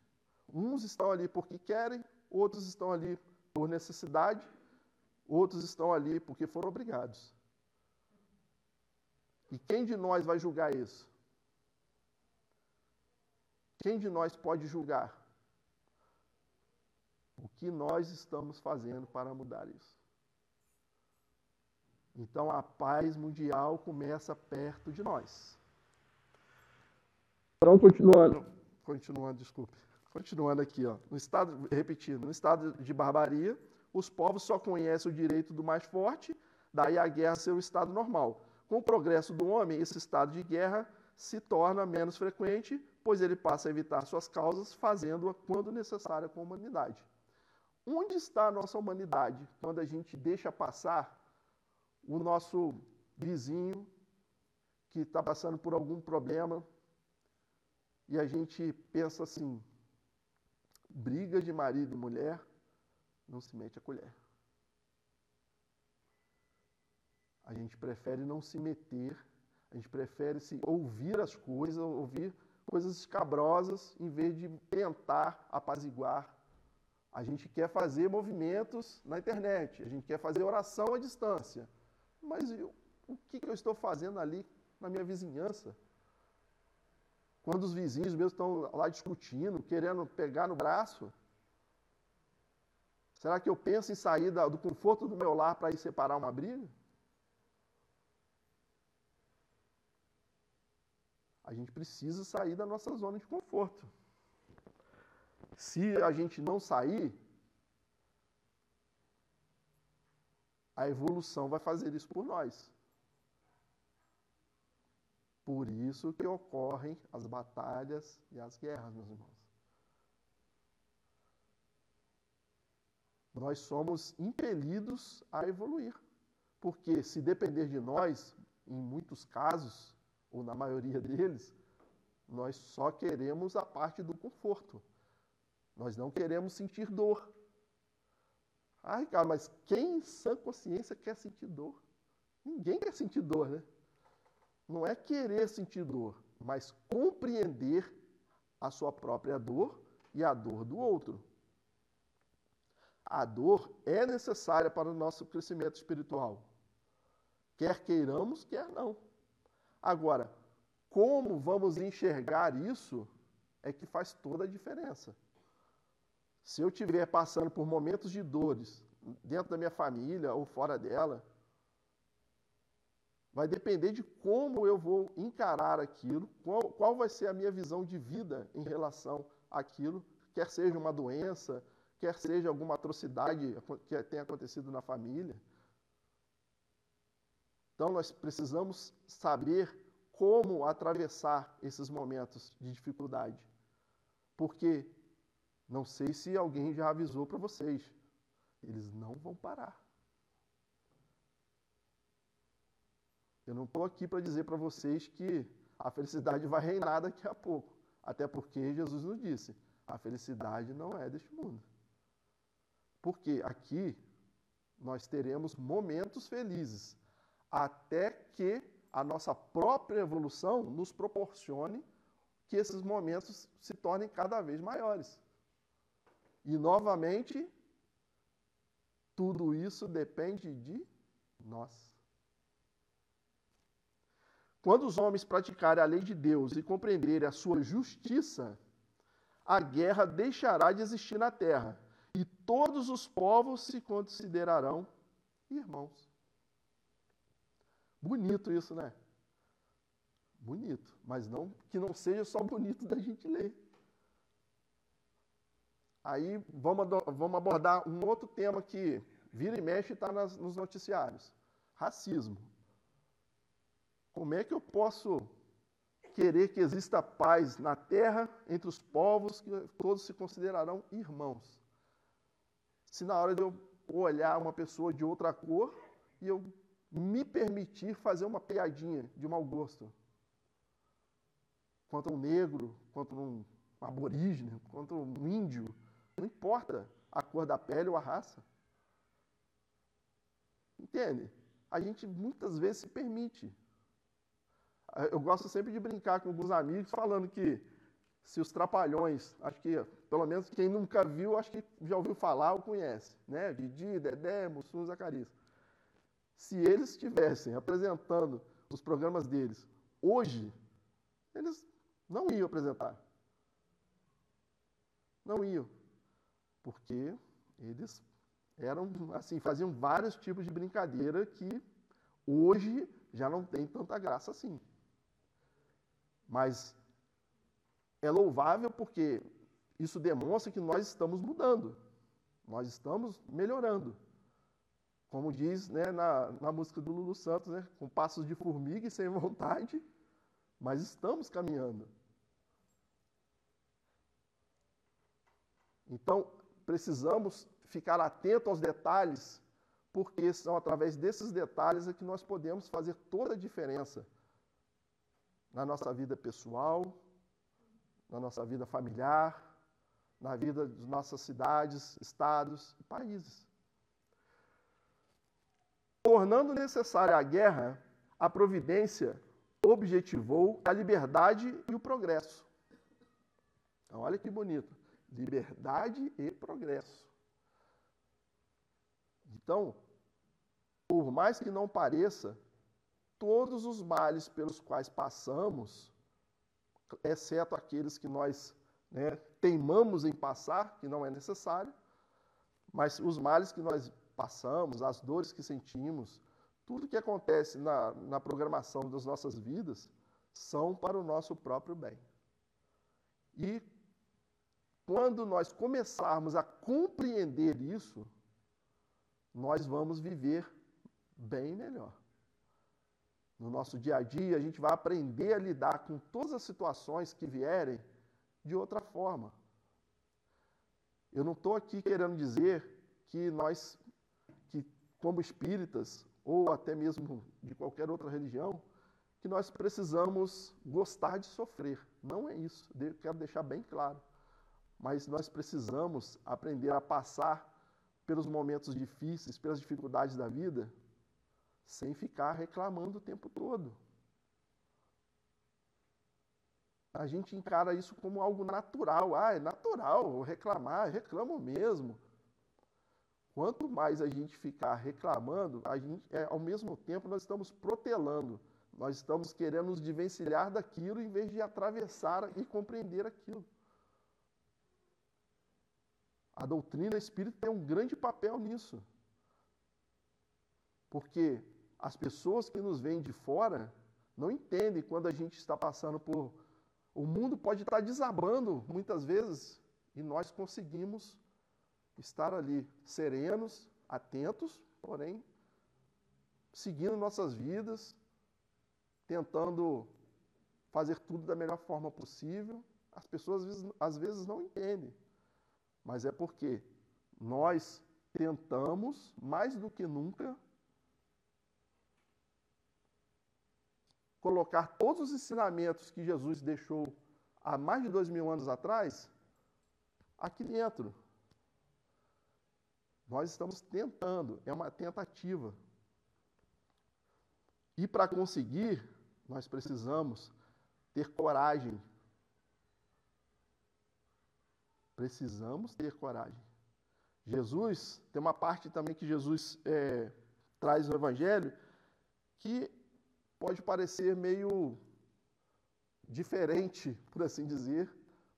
Uns estão ali porque querem, outros estão ali por necessidade, outros estão ali porque foram obrigados. E quem de nós vai julgar isso? Quem de nós pode julgar o que nós estamos fazendo para mudar isso? Então a paz mundial começa perto de nós. Então, continuando, continuando, desculpe. Continuando aqui, ó, no estado, repetindo, no estado de barbaria, os povos só conhecem o direito do mais forte, daí a guerra ser o estado normal. Com o progresso do homem, esse estado de guerra se torna menos frequente, pois ele passa a evitar suas causas, fazendo-a quando necessária com a humanidade. Onde está a nossa humanidade quando a gente deixa passar o nosso vizinho que está passando por algum problema e a gente pensa assim: briga de marido e mulher, não se mete a colher. A gente prefere não se meter, a gente prefere se ouvir as coisas, ouvir coisas escabrosas, em vez de tentar apaziguar. A gente quer fazer movimentos na internet, a gente quer fazer oração à distância. Mas eu, o que, que eu estou fazendo ali na minha vizinhança? Quando os vizinhos meus estão lá discutindo, querendo pegar no braço, será que eu penso em sair do conforto do meu lar para ir separar uma briga? A gente precisa sair da nossa zona de conforto. Se a gente não sair, a evolução vai fazer isso por nós. Por isso que ocorrem as batalhas e as guerras, meus irmãos. Nós somos impelidos a evoluir. Porque se depender de nós, em muitos casos, ou na maioria deles, nós só queremos a parte do conforto. Nós não queremos sentir dor. Ai, cara, mas quem em sã consciência quer sentir dor? Ninguém quer sentir dor, né? não é querer sentir dor, mas compreender a sua própria dor e a dor do outro. A dor é necessária para o nosso crescimento espiritual. Quer queiramos, quer não. Agora, como vamos enxergar isso é que faz toda a diferença. Se eu estiver passando por momentos de dores dentro da minha família ou fora dela, vai depender de como eu vou encarar aquilo, qual, qual vai ser a minha visão de vida em relação àquilo, quer seja uma doença, quer seja alguma atrocidade que tenha acontecido na família. Então, nós precisamos saber como atravessar esses momentos de dificuldade. Porque não sei se alguém já avisou para vocês, eles não vão parar. Eu não estou aqui para dizer para vocês que a felicidade vai reinar daqui a pouco. Até porque Jesus nos disse: a felicidade não é deste mundo. Porque aqui nós teremos momentos felizes, até que a nossa própria evolução nos proporcione que esses momentos se tornem cada vez maiores. E, novamente, tudo isso depende de nós. Quando os homens praticarem a lei de Deus e compreenderem a sua justiça, a guerra deixará de existir na terra e todos os povos se considerarão irmãos. Bonito isso, né? Bonito, mas não que não seja só bonito da gente ler. Aí vamos, vamos abordar um outro tema que vira e mexe está nos noticiários: racismo. Como é que eu posso querer que exista paz na terra entre os povos que todos se considerarão irmãos? Se na hora de eu olhar uma pessoa de outra cor e eu me permitir fazer uma piadinha de mau gosto contra um negro, contra um aborígene, contra um índio, não importa a cor da pele ou a raça. Entende? A gente muitas vezes se permite. Eu gosto sempre de brincar com alguns amigos falando que se os trapalhões, acho que pelo menos quem nunca viu, acho que já ouviu falar ou conhece, né? Didi, Dedé, Mussum, Zacarias. Se eles estivessem apresentando os programas deles hoje, eles não iam apresentar. Não iam. Porque eles eram assim, faziam vários tipos de brincadeira que hoje já não tem tanta graça assim. Mas é louvável porque isso demonstra que nós estamos mudando, nós estamos melhorando. Como diz né, na, na música do Lulu Santos, né, com passos de formiga e sem vontade, mas estamos caminhando. Então, precisamos ficar atento aos detalhes, porque são através desses detalhes é que nós podemos fazer toda a diferença na nossa vida pessoal, na nossa vida familiar, na vida de nossas cidades, estados e países. Tornando necessária a guerra, a providência objetivou a liberdade e o progresso. Então, olha que bonito. Liberdade e progresso. Então, por mais que não pareça, todos os males pelos quais passamos, exceto aqueles que nós né, teimamos em passar, que não é necessário, mas os males que nós passamos, as dores que sentimos, tudo que acontece na, na programação das nossas vidas são para o nosso próprio bem. E quando nós começarmos a compreender isso, nós vamos viver bem melhor. No nosso dia a dia, a gente vai aprender a lidar com todas as situações que vierem de outra forma. Eu não estou aqui querendo dizer que nós, que como espíritas, ou até mesmo de qualquer outra religião, que nós precisamos gostar de sofrer. Não é isso, quero deixar bem claro. Mas nós precisamos aprender a passar pelos momentos difíceis, pelas dificuldades da vida, sem ficar reclamando o tempo todo. A gente encara isso como algo natural. Ah, é natural reclamar, reclamo mesmo. Quanto mais a gente ficar reclamando, a gente, é, ao mesmo tempo nós estamos protelando. Nós estamos querendo nos desvencilhar daquilo em vez de atravessar e compreender aquilo. A doutrina espírita tem um grande papel nisso. Porque as pessoas que nos vêm de fora não entendem quando a gente está passando por. O mundo pode estar desabando muitas vezes e nós conseguimos estar ali serenos, atentos, porém seguindo nossas vidas, tentando fazer tudo da melhor forma possível. As pessoas às vezes não entendem mas é porque nós tentamos, mais do que nunca, colocar todos os ensinamentos que Jesus deixou há mais de dois mil anos atrás aqui dentro. Nós estamos tentando, é uma tentativa. E para conseguir, nós precisamos ter coragem Precisamos ter coragem. Jesus, tem uma parte também que Jesus é, traz no Evangelho que pode parecer meio diferente, por assim dizer.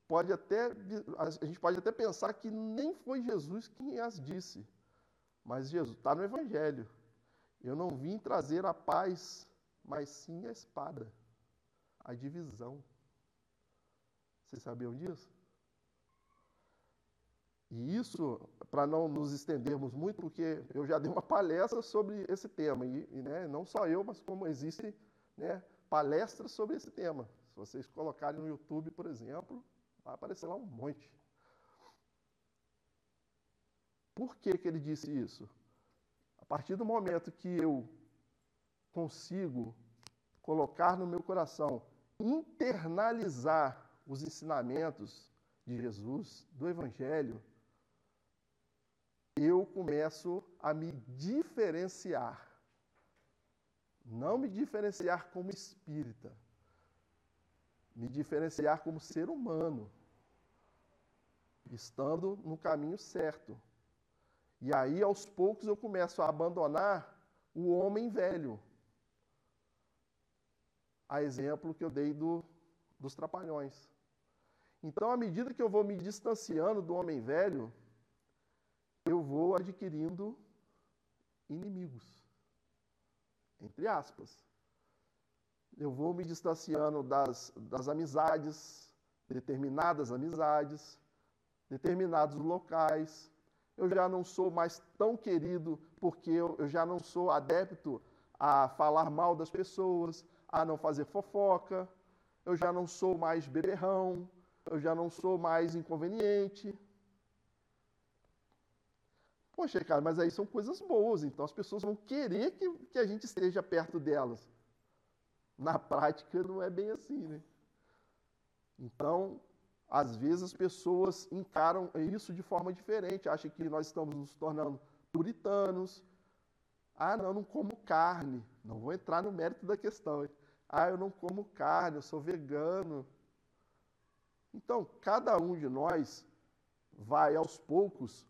Pode até, a gente pode até pensar que nem foi Jesus quem as disse, mas Jesus está no Evangelho. Eu não vim trazer a paz, mas sim a espada, a divisão. Vocês sabiam disso? E isso, para não nos estendermos muito, porque eu já dei uma palestra sobre esse tema, e, e né, não só eu, mas como existem né, palestras sobre esse tema. Se vocês colocarem no YouTube, por exemplo, vai aparecer lá um monte. Por que, que ele disse isso? A partir do momento que eu consigo colocar no meu coração, internalizar os ensinamentos, de Jesus, do Evangelho, eu começo a me diferenciar. Não me diferenciar como espírita, me diferenciar como ser humano, estando no caminho certo. E aí, aos poucos, eu começo a abandonar o homem velho. A exemplo que eu dei do, dos trapalhões. Então, à medida que eu vou me distanciando do homem velho, eu vou adquirindo inimigos. Entre aspas. Eu vou me distanciando das, das amizades, determinadas amizades, determinados locais. Eu já não sou mais tão querido porque eu, eu já não sou adepto a falar mal das pessoas, a não fazer fofoca. Eu já não sou mais beberrão, eu já não sou mais inconveniente. Poxa, cara, mas aí são coisas boas, então as pessoas vão querer que, que a gente esteja perto delas. Na prática não é bem assim, né? Então, às vezes as pessoas encaram isso de forma diferente, acham que nós estamos nos tornando puritanos. Ah, não, não como carne. Não vou entrar no mérito da questão. Hein? Ah, eu não como carne, eu sou vegano. Então, cada um de nós vai aos poucos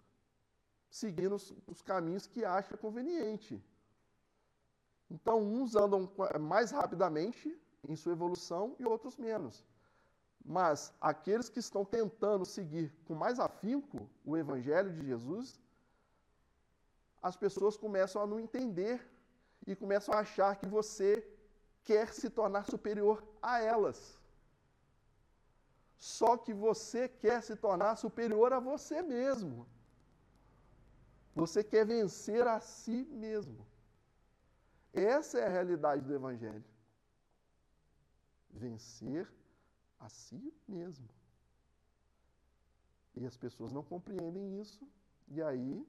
seguindo os, os caminhos que acha conveniente. Então, uns andam mais rapidamente em sua evolução e outros menos. Mas aqueles que estão tentando seguir com mais afinco o Evangelho de Jesus, as pessoas começam a não entender e começam a achar que você quer se tornar superior a elas. Só que você quer se tornar superior a você mesmo. Você quer vencer a si mesmo. Essa é a realidade do Evangelho. Vencer a si mesmo. E as pessoas não compreendem isso, e aí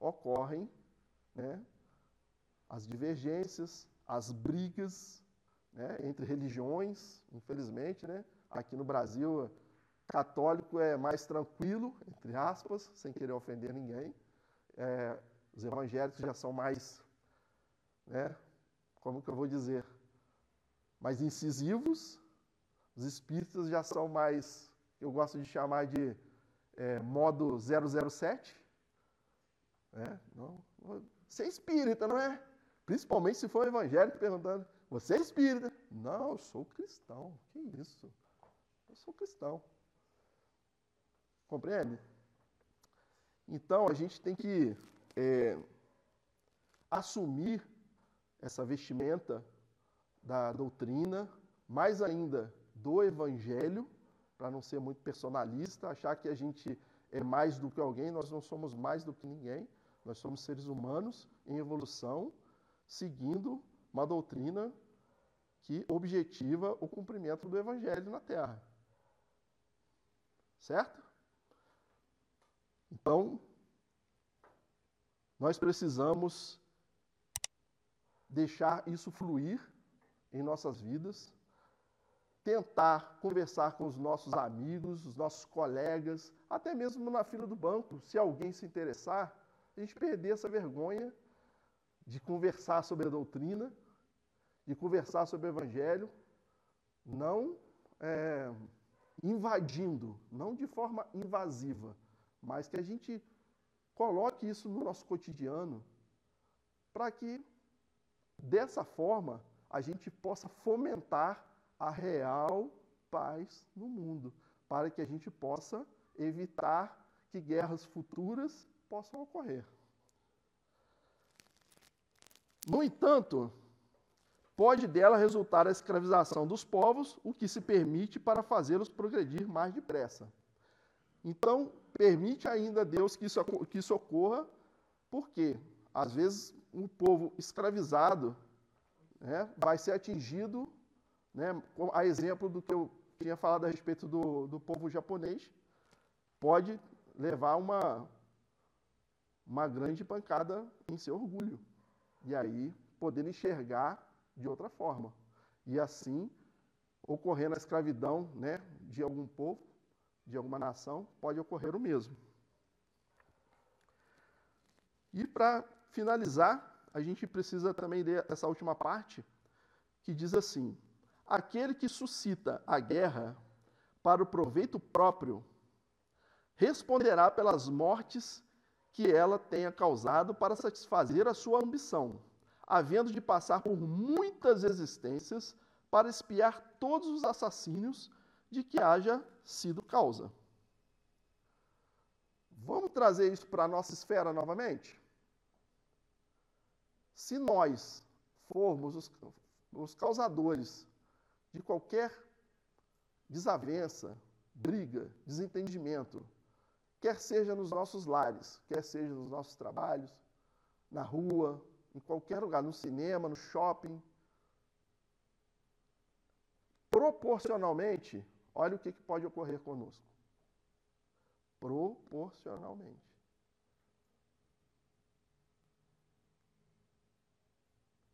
ocorrem né, as divergências, as brigas né, entre religiões, infelizmente, né? Aqui no Brasil, católico é mais tranquilo, entre aspas, sem querer ofender ninguém. É, os evangélicos já são mais, né, como que eu vou dizer, mais incisivos. Os espíritas já são mais, eu gosto de chamar de é, modo 007. É, não, você é espírita, não é? Principalmente se for evangélico perguntando, você é espírita? Não, eu sou cristão. Que isso? sou cristão. Compreende? Então, a gente tem que é, assumir essa vestimenta da doutrina, mais ainda do evangelho, para não ser muito personalista, achar que a gente é mais do que alguém, nós não somos mais do que ninguém, nós somos seres humanos em evolução, seguindo uma doutrina que objetiva o cumprimento do evangelho na Terra. Certo? Então, nós precisamos deixar isso fluir em nossas vidas, tentar conversar com os nossos amigos, os nossos colegas, até mesmo na fila do banco, se alguém se interessar, a gente perder essa vergonha de conversar sobre a doutrina, de conversar sobre o evangelho, não é, invadindo, não de forma invasiva, mas que a gente coloque isso no nosso cotidiano, para que dessa forma a gente possa fomentar a real paz no mundo, para que a gente possa evitar que guerras futuras possam ocorrer. No entanto, pode dela resultar a escravização dos povos, o que se permite para fazê-los progredir mais depressa. Então, permite ainda Deus que isso, que isso ocorra, porque, às vezes, um povo escravizado né, vai ser atingido, né, a exemplo do que eu tinha falado a respeito do, do povo japonês, pode levar uma, uma grande pancada em seu orgulho. E aí, poder enxergar de outra forma. E assim, ocorrendo a escravidão né, de algum povo, de alguma nação, pode ocorrer o mesmo. E para finalizar, a gente precisa também ler essa última parte, que diz assim: Aquele que suscita a guerra para o proveito próprio responderá pelas mortes que ela tenha causado para satisfazer a sua ambição, havendo de passar por muitas existências para espiar todos os assassínios de que haja sido causa. Vamos trazer isso para a nossa esfera novamente? Se nós formos os, os causadores de qualquer desavença, briga, desentendimento, quer seja nos nossos lares, quer seja nos nossos trabalhos, na rua, em qualquer lugar, no cinema, no shopping, proporcionalmente, olha o que, que pode ocorrer conosco. Proporcionalmente.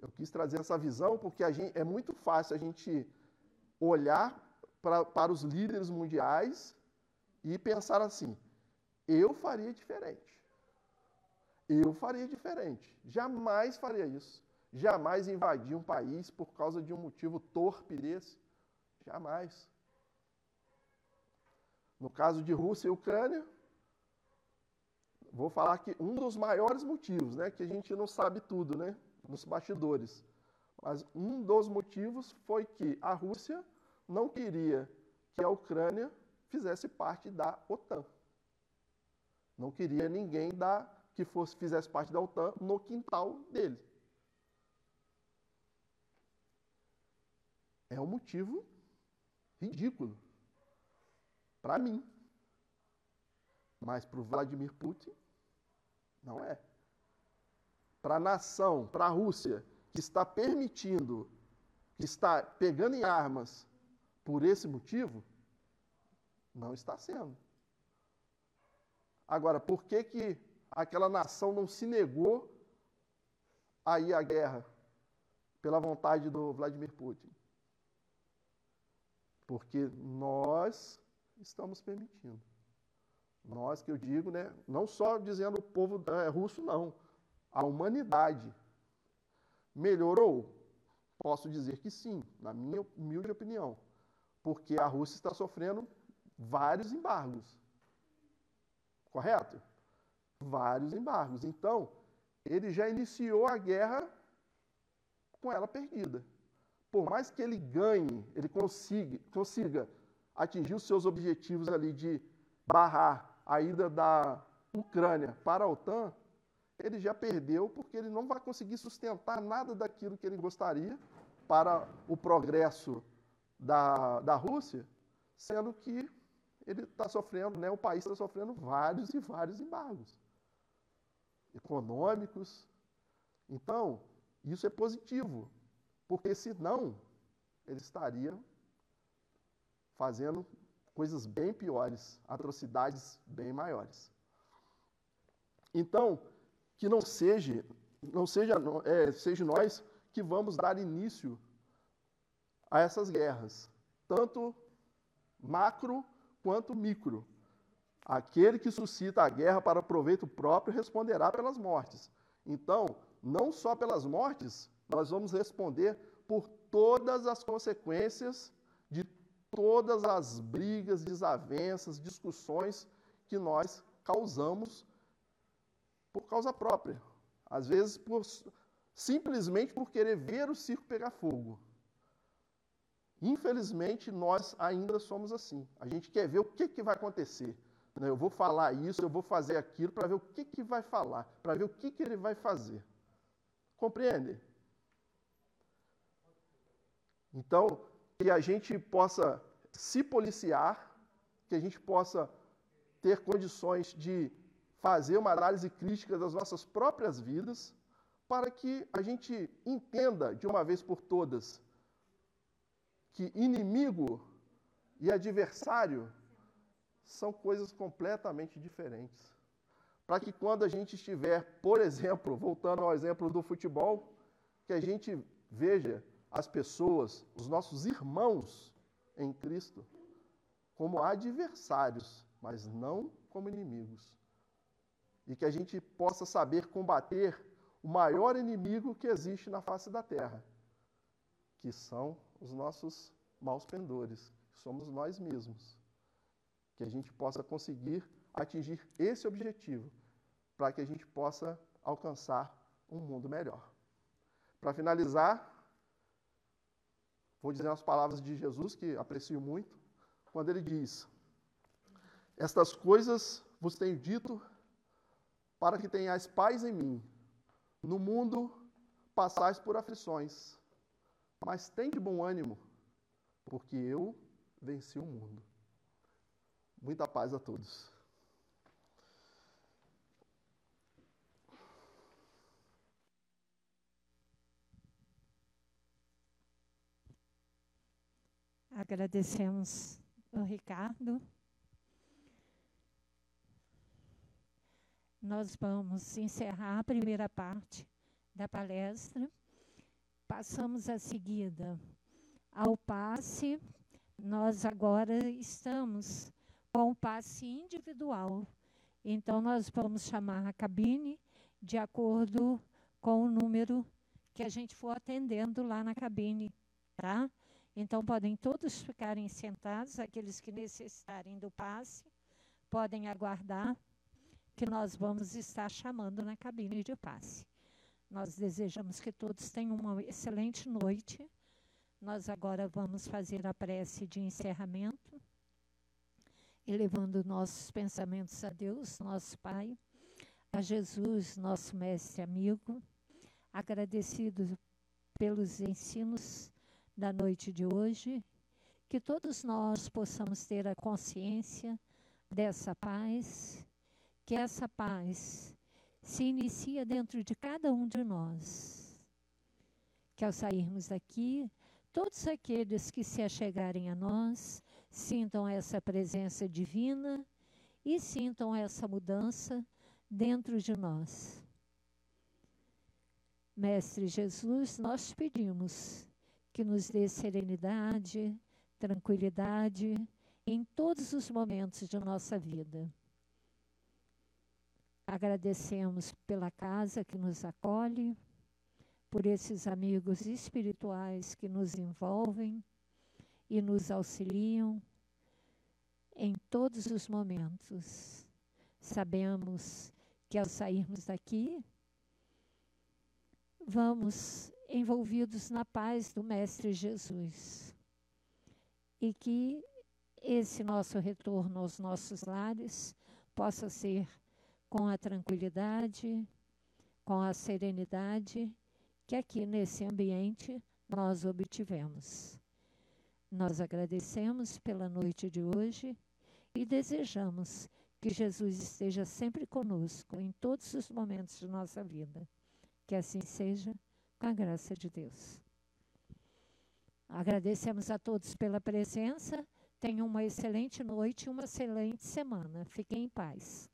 Eu quis trazer essa visão porque gente, é muito fácil a gente olhar pra, para os líderes mundiais e pensar assim: eu faria diferente. Eu faria diferente. Jamais faria isso. Jamais invadir um país por causa de um motivo torpe desse. Jamais. No caso de Rússia e Ucrânia, vou falar que um dos maiores motivos, né, que a gente não sabe tudo, né, nos bastidores. Mas um dos motivos foi que a Rússia não queria que a Ucrânia fizesse parte da OTAN. Não queria ninguém da, que fosse fizesse parte da OTAN no quintal dele. É um motivo ridículo para mim. Mas para o Vladimir Putin, não é para a nação, para a Rússia, que está permitindo, que está pegando em armas por esse motivo, não está sendo. Agora, por que, que aquela nação não se negou a ir à guerra pela vontade do Vladimir Putin? Porque nós estamos permitindo. Nós que eu digo, né, não só dizendo o povo é, russo, não a humanidade melhorou? Posso dizer que sim, na minha humilde opinião, porque a Rússia está sofrendo vários embargos. Correto? Vários embargos. Então, ele já iniciou a guerra com ela perdida. Por mais que ele ganhe, ele consiga, consiga atingir os seus objetivos ali de barrar a ida da Ucrânia para a OTAN, ele já perdeu porque ele não vai conseguir sustentar nada daquilo que ele gostaria para o progresso da, da Rússia, sendo que ele está sofrendo, né, o país está sofrendo vários e vários embargos econômicos. Então, isso é positivo, porque senão ele estaria fazendo coisas bem piores, atrocidades bem maiores. Então, que não seja, não seja, é, seja nós que vamos dar início a essas guerras, tanto macro quanto micro. Aquele que suscita a guerra para proveito próprio responderá pelas mortes. Então, não só pelas mortes, nós vamos responder por todas as consequências de todas as brigas, desavenças, discussões que nós causamos por causa própria. Às vezes, por, simplesmente por querer ver o circo pegar fogo. Infelizmente, nós ainda somos assim. A gente quer ver o que, que vai acontecer. Né? Eu vou falar isso, eu vou fazer aquilo, para ver o que, que vai falar, para ver o que, que ele vai fazer. Compreende? Então, que a gente possa se policiar, que a gente possa ter condições de fazer uma análise crítica das nossas próprias vidas, para que a gente entenda de uma vez por todas que inimigo e adversário são coisas completamente diferentes. Para que quando a gente estiver, por exemplo, voltando ao exemplo do futebol, que a gente veja as pessoas, os nossos irmãos em Cristo, como adversários, mas não como inimigos. E que a gente possa saber combater o maior inimigo que existe na face da terra, que são os nossos maus pendores, que somos nós mesmos. Que a gente possa conseguir atingir esse objetivo, para que a gente possa alcançar um mundo melhor. Para finalizar, vou dizer as palavras de Jesus, que aprecio muito, quando ele diz: Estas coisas vos tenho dito para que tenhais paz em mim. No mundo passais por aflições, mas tem de bom ânimo, porque eu venci o mundo. Muita paz a todos. Agradecemos o Ricardo. Nós vamos encerrar a primeira parte da palestra. Passamos a seguida ao passe. Nós agora estamos com o passe individual. Então, nós vamos chamar a cabine de acordo com o número que a gente for atendendo lá na cabine, tá? Então, podem todos ficarem sentados, aqueles que necessitarem do passe, podem aguardar, que nós vamos estar chamando na cabine de passe. Nós desejamos que todos tenham uma excelente noite. Nós agora vamos fazer a prece de encerramento, elevando nossos pensamentos a Deus, nosso Pai, a Jesus, nosso mestre amigo, agradecido pelos ensinos da noite de hoje, que todos nós possamos ter a consciência dessa paz, que essa paz se inicia dentro de cada um de nós. Que ao sairmos daqui, todos aqueles que se achegarem a nós sintam essa presença divina e sintam essa mudança dentro de nós. Mestre Jesus, nós pedimos que nos dê serenidade, tranquilidade em todos os momentos de nossa vida. Agradecemos pela casa que nos acolhe, por esses amigos espirituais que nos envolvem e nos auxiliam em todos os momentos. Sabemos que ao sairmos daqui, vamos envolvidos na paz do Mestre Jesus. E que esse nosso retorno aos nossos lares possa ser com a tranquilidade, com a serenidade que aqui nesse ambiente nós obtivemos. Nós agradecemos pela noite de hoje e desejamos que Jesus esteja sempre conosco em todos os momentos de nossa vida. Que assim seja a graça de Deus. Agradecemos a todos pela presença. Tenham uma excelente noite e uma excelente semana. Fiquem em paz.